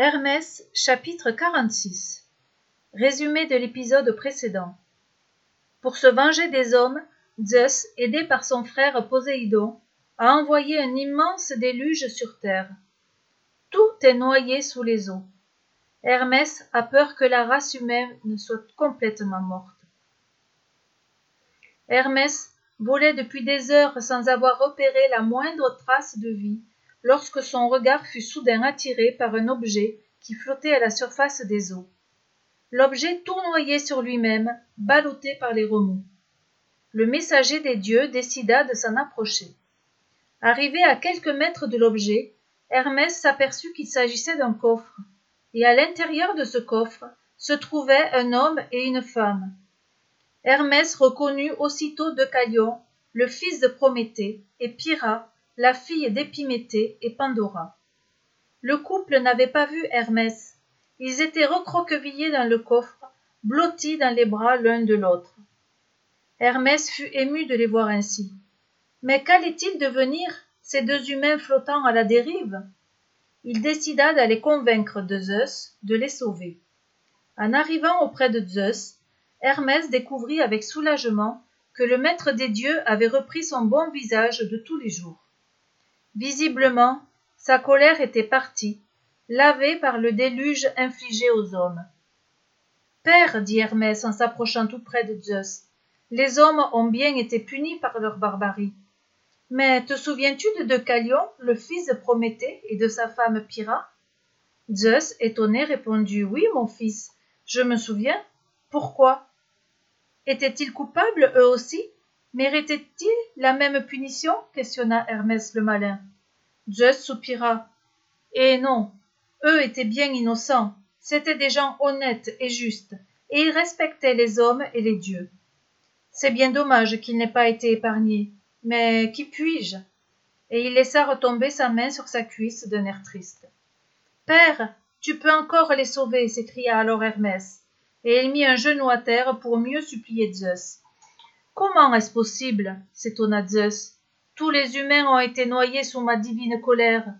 Hermès chapitre 46 Résumé de l'épisode précédent Pour se venger des hommes, Zeus, aidé par son frère Poséidon, a envoyé un immense déluge sur terre. Tout est noyé sous les eaux. Hermès a peur que la race humaine ne soit complètement morte. Hermès volait depuis des heures sans avoir repéré la moindre trace de vie lorsque son regard fut soudain attiré par un objet qui flottait à la surface des eaux. L'objet tournoyait sur lui-même, ballotté par les remous. Le messager des dieux décida de s'en approcher. Arrivé à quelques mètres de l'objet, Hermès s'aperçut qu'il s'agissait d'un coffre, et à l'intérieur de ce coffre se trouvaient un homme et une femme. Hermès reconnut aussitôt Deucalion, le fils de Prométhée, et Pyrrha, la fille d'Épiméthée et Pandora. Le couple n'avait pas vu Hermès. Ils étaient recroquevillés dans le coffre, blottis dans les bras l'un de l'autre. Hermès fut ému de les voir ainsi. Mais qu'allait-il devenir, ces deux humains flottant à la dérive? Il décida d'aller convaincre de Zeus de les sauver. En arrivant auprès de Zeus, Hermès découvrit avec soulagement que le maître des dieux avait repris son bon visage de tous les jours. Visiblement, sa colère était partie, lavée par le déluge infligé aux hommes. Père, dit Hermès en s'approchant tout près de Zeus, les hommes ont bien été punis par leur barbarie. Mais te souviens-tu de Deucalion, le fils de Prométhée, et de sa femme Pyrrha? Zeus, étonné, répondit Oui, mon fils, je me souviens. Pourquoi? Étaient-ils coupables eux aussi? Méritaient-ils la même punition? questionna Hermès le malin. Zeus soupira. Eh non, eux étaient bien innocents, c'étaient des gens honnêtes et justes, et ils respectaient les hommes et les dieux. C'est bien dommage qu'ils n'aient pas été épargnés, mais qui puis-je? Et il laissa retomber sa main sur sa cuisse d'un air triste. Père, tu peux encore les sauver, s'écria alors Hermès, et il mit un genou à terre pour mieux supplier Zeus. Comment est-ce possible? s'étonna Zeus. Tous les humains ont été noyés sous ma divine colère.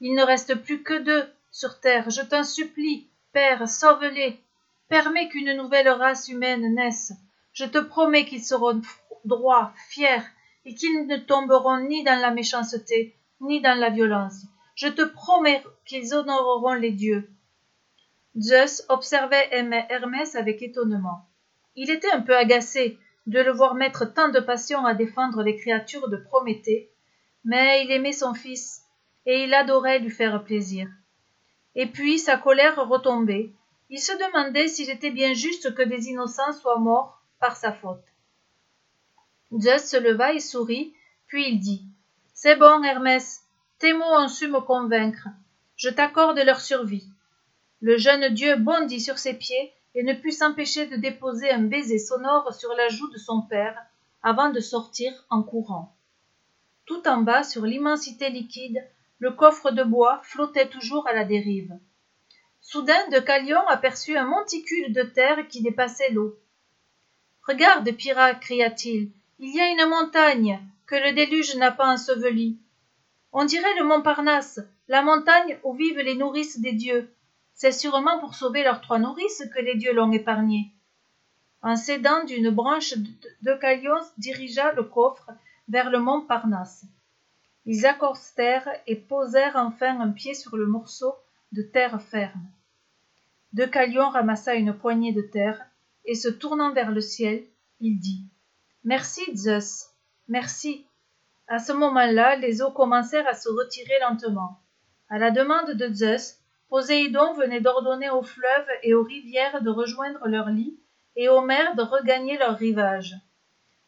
Il ne reste plus que deux sur terre. Je t'en supplie, Père, sauve-les. Permets qu'une nouvelle race humaine naisse. Je te promets qu'ils seront droits, fiers, et qu'ils ne tomberont ni dans la méchanceté, ni dans la violence. Je te promets qu'ils honoreront les dieux. Zeus observait Hermès avec étonnement. Il était un peu agacé de le voir mettre tant de passion à défendre les créatures de Prométhée, mais il aimait son fils, et il adorait lui faire plaisir. Et puis sa colère retombait. Il se demandait s'il était bien juste que des innocents soient morts par sa faute. Zeus se leva et sourit, puis il dit C'est bon, Hermès, tes mots ont su me convaincre. Je t'accorde leur survie. Le jeune dieu bondit sur ses pieds et ne put s'empêcher de déposer un baiser sonore sur la joue de son père avant de sortir en courant. Tout en bas, sur l'immensité liquide, le coffre de bois flottait toujours à la dérive. Soudain, Deucalion aperçut un monticule de terre qui dépassait l'eau. Regarde, Pyrrha, cria-t-il, il y a une montagne que le déluge n'a pas ensevelie. On dirait le mont Parnasse, la montagne où vivent les nourrices des dieux, c'est sûrement pour sauver leurs trois nourrices que les dieux l'ont épargné. En s'aidant d'une branche, Deucalion dirigea le coffre vers le mont Parnasse. Ils accostèrent et posèrent enfin un pied sur le morceau de terre ferme. Deucalion ramassa une poignée de terre, et se tournant vers le ciel, il dit Merci, Zeus, merci. À ce moment-là, les eaux commencèrent à se retirer lentement. À la demande de Zeus, Poséidon venait d'ordonner aux fleuves et aux rivières de rejoindre leur lit et aux mers de regagner leur rivage.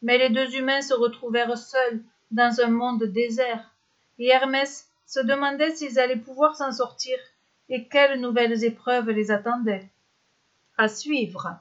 Mais les deux humains se retrouvèrent seuls dans un monde désert, et Hermès se demandait s'ils allaient pouvoir s'en sortir et quelles nouvelles épreuves les attendaient. À suivre.